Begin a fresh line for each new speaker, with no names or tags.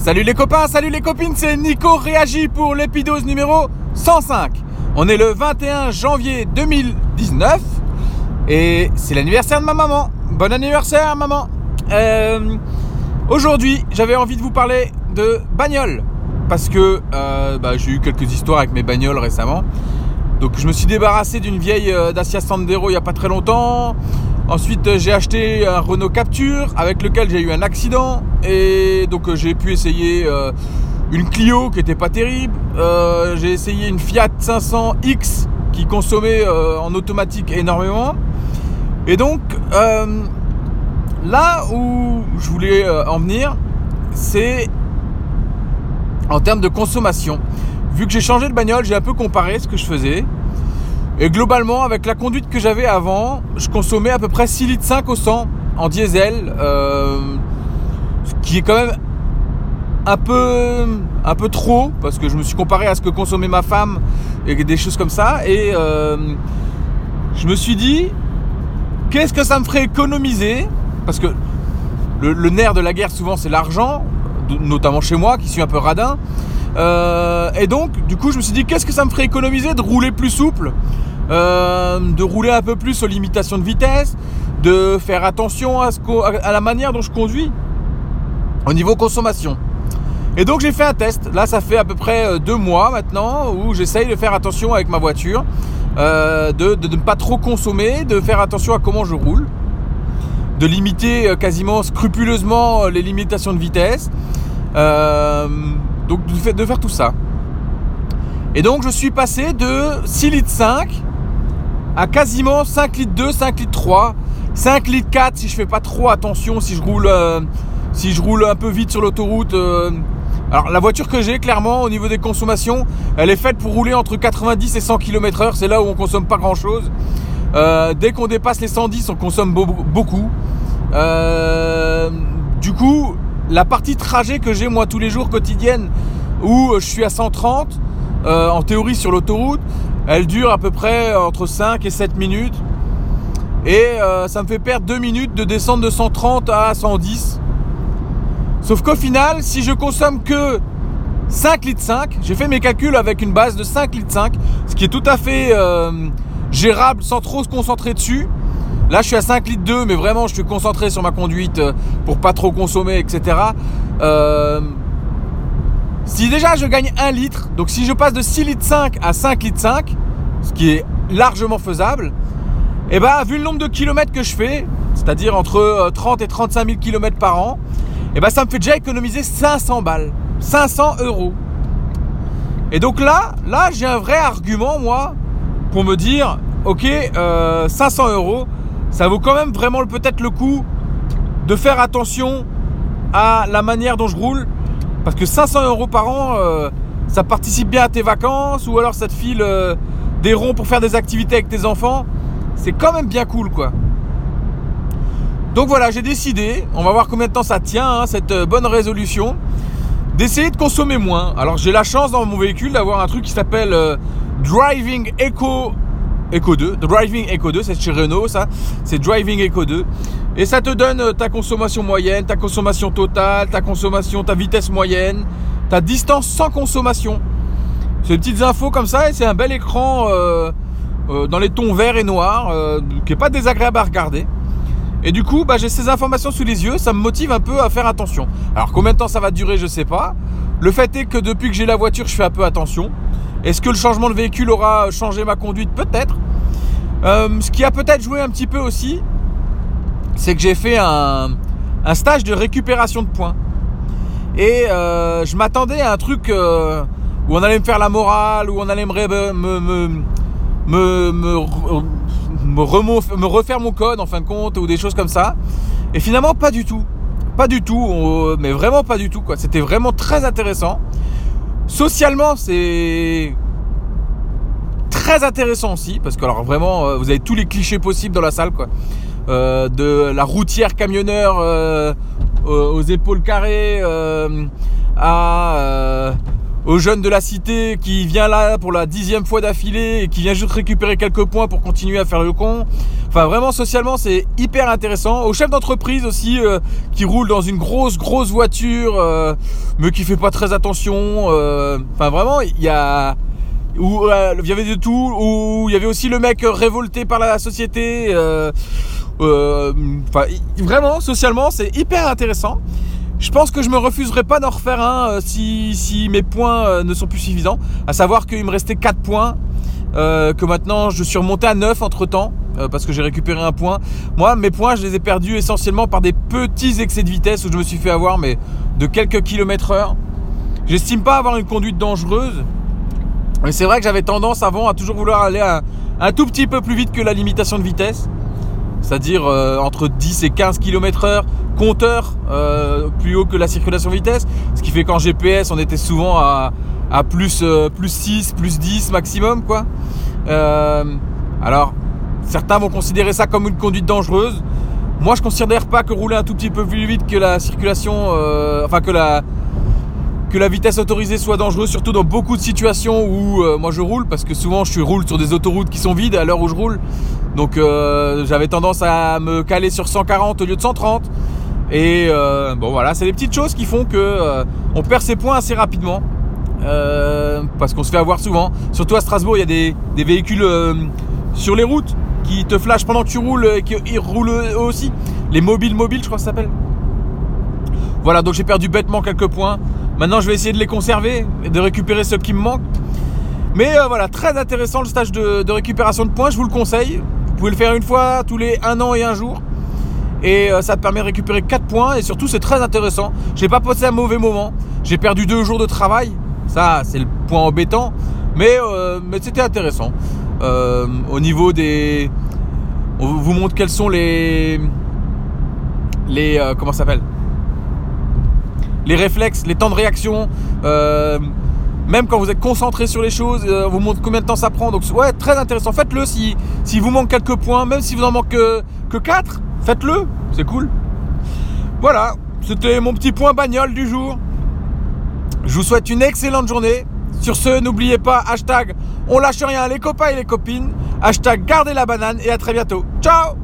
Salut les copains, salut les copines, c'est Nico Réagit pour l'épidose numéro 105. On est le 21 janvier 2019 et c'est l'anniversaire de ma maman. Bon anniversaire maman. Euh, Aujourd'hui, j'avais envie de vous parler de bagnole parce que euh, bah, j'ai eu quelques histoires avec mes bagnoles récemment. Donc je me suis débarrassé d'une vieille euh, Dacia Sandero il n'y a pas très longtemps. Ensuite, euh, j'ai acheté un Renault Capture avec lequel j'ai eu un accident et donc euh, j'ai pu essayer euh, une Clio qui était pas terrible. j'ai essayé une Fiat 500X qui consommait en automatique énormément. Et donc là où je voulais en venir, c'est en termes de consommation. Vu que j'ai changé de bagnole, j'ai un peu comparé ce que je faisais. Et globalement, avec la conduite que j'avais avant, je consommais à peu près 6 litres 5 au 100 en diesel, euh, ce qui est quand même un peu, un peu trop, parce que je me suis comparé à ce que consommait ma femme et des choses comme ça. Et euh, je me suis dit, qu'est-ce que ça me ferait économiser? Parce que le, nerf de la guerre, souvent, c'est l'argent, notamment chez moi, qui suis un peu radin. Euh, et donc, du coup, je me suis dit, qu'est-ce que ça me ferait économiser de rouler plus souple? Euh, de rouler un peu plus aux limitations de vitesse, de faire attention à, la manière dont je conduis au niveau consommation. Et donc j'ai fait un test. Là, ça fait à peu près euh, deux mois maintenant où j'essaye de faire attention avec ma voiture, euh, de, ne pas trop consommer, de faire attention à comment je roule, de limiter quasiment scrupuleusement les limitations de vitesse. donc de, de faire tout ça. Et donc je suis passé de 6 litres 5 à quasiment 5 litres 2, 5 litres 3, 5 litres 4 si je fais pas trop attention, si je roule, euh, un peu vite sur l'autoroute. Euh. Alors la voiture que j'ai, clairement, au niveau des consommations, elle est faite pour rouler entre 90 et 100 km heure. C'est là où on consomme pas grand chose. Euh, dès qu'on dépasse les 110, on consomme beaucoup. du coup, la partie trajet que j'ai moi tous les jours quotidienne, où je suis à 130, en théorie sur l'autoroute, elle dure à peu près entre 5 et 7 minutes. Et euh, ça me fait perdre 2 minutes de descendre de 130 à 110. Sauf qu'au final, si je consomme que 5 litres 5, j'ai fait mes calculs avec une base de 5 litres 5, ce qui est tout à fait euh, gérable sans trop se concentrer dessus. Là, je suis à 5 litres 2, mais vraiment, je suis concentré sur ma conduite euh, pour pas trop consommer, etc. Si déjà je gagne 1 litre, donc si je passe de 6 litres 5 à 5 litres 5, ce qui est largement faisable, et eh ben, vu le nombre de kilomètres que je fais, c'est-à-dire entre 30 euh, et 35 000 kilomètres par an, et eh ben, ça me fait déjà économiser 500 balles, 500 euros. Et donc là, là j'ai un vrai argument moi pour me dire, ok, 500 euh, euros, ça vaut quand même vraiment peut-être le coup de faire attention à la manière dont je roule parce que 500 euros par an, euh, ça participe bien à tes vacances ou alors ça te file euh, des ronds pour faire des activités avec tes enfants. C'est quand même bien cool quoi. Donc voilà, j'ai décidé, on va voir combien de temps ça tient, hein, cette euh, bonne résolution, d'essayer de consommer moins. Alors j'ai la chance dans mon véhicule d'avoir un truc qui s'appelle Driving Eco Eco 2. Driving Eco 2, c'est chez Renault ça. C'est Driving Eco 2. Et ça te donne euh, ta consommation moyenne, ta consommation totale, ta consommation, ta vitesse moyenne, ta distance sans consommation. C'est des petites infos comme ça et c'est un bel écran euh, euh, dans les tons verts et noirs qui est pas désagréable à regarder. Et du coup, bah, j'ai ces informations sous les yeux, ça me motive un peu à faire attention. Alors combien de temps ça va durer, je sais pas. Le fait est que depuis que j'ai la voiture, je fais un peu attention. Est-ce que le changement de véhicule aura changé ma conduite? Peut-être. ce qui a peut-être joué un petit peu aussi, c'est que j'ai fait un, stage de récupération de points. Et euh, je m'attendais à un truc euh, où on allait me faire la morale, où on allait me, me, refaire mon code en fin de compte, ou des choses comme ça. Et finalement, pas du tout. Pas du tout, mais vraiment pas du tout. C'était vraiment très intéressant. Socialement, c'est très intéressant aussi, parce que alors vraiment, euh, vous avez tous les clichés possibles dans la salle. quoi. Euh, de la routière camionneur euh, aux épaules carrées à au jeune de la cité qui vient là pour la dixième fois d'affilée et qui vient juste récupérer quelques points pour continuer à faire le con. Enfin vraiment socialement c'est hyper intéressant. Au chef d'entreprise aussi euh, qui roule dans une grosse grosse voiture euh, mais qui fait pas très attention. Euh, enfin vraiment il y a où il y avait de tout. Où il y avait aussi le mec révolté par la société. Enfin vraiment socialement c'est hyper intéressant. Je pense que je me refuserai pas d'en refaire un euh, si, mes points euh, ne sont plus suffisants. À savoir qu'il me restait 4 points, euh, que maintenant je suis remonté à 9 entre temps, parce que j'ai récupéré un point. Moi, mes points, je les ai perdus essentiellement par des petits excès de vitesse où je me suis fait avoir, mais de quelques kilomètres heure. J'estime pas avoir une conduite dangereuse. Mais c'est vrai que j'avais tendance avant à toujours vouloir aller un tout petit peu plus vite que la limitation de vitesse c'est-à-dire entre 10 et 15 km heure compteur euh, plus haut que la circulation vitesse. Ce qui fait qu'en GPS, on était souvent à, plus, euh, plus 6, plus 10 maximum. quoi. Euh, alors, certains vont considérer ça comme une conduite dangereuse. Moi, je considère pas que rouler un tout petit peu plus vite que la circulation, enfin que la, que la vitesse autorisée soit dangereuse, surtout dans beaucoup de situations où moi je roule, parce que souvent je roule sur des autoroutes qui sont vides à l'heure où je roule. Donc j'avais tendance à me caler sur 140 au lieu de 130. Et euh, bon voilà, c'est des petites choses qui font que euh, on perd ses points assez rapidement. Euh, parce qu'on se fait avoir souvent. Surtout à Strasbourg, il y a des, véhicules sur les routes qui te flashent pendant que tu roules et qui roulent eux aussi. Les mobiles mobiles, je crois que ça s'appelle. Voilà, donc j'ai perdu bêtement quelques points. Maintenant, je vais essayer de les conserver et de récupérer ceux qui me manquent. Mais voilà, très intéressant le stage de, récupération de points, je vous le conseille. Vous pouvez le faire une fois tous les un an et un jour et euh, ça te permet de récupérer 4 points et surtout c'est très intéressant. J'ai pas passé un mauvais moment. J'ai perdu 2 jours de travail. Ça c'est le point embêtant. Mais, euh, mais c'était intéressant. Euh, au niveau des. On vous montre quels sont les. Les. comment ça s'appelle? Les réflexes, les temps de réaction. même quand vous êtes concentré sur les choses, on vous montre combien de temps ça prend. Donc ouais, très intéressant. Faites-le si, vous manque quelques points, même si vous en manquez que, que 4 Faites-le, c'est cool. Voilà, c'était mon petit point bagnole du jour. Je vous souhaite une excellente journée. Sur ce, n'oubliez pas, hashtag on lâche rien les copains et les copines, hashtag gardez la banane et à très bientôt. Ciao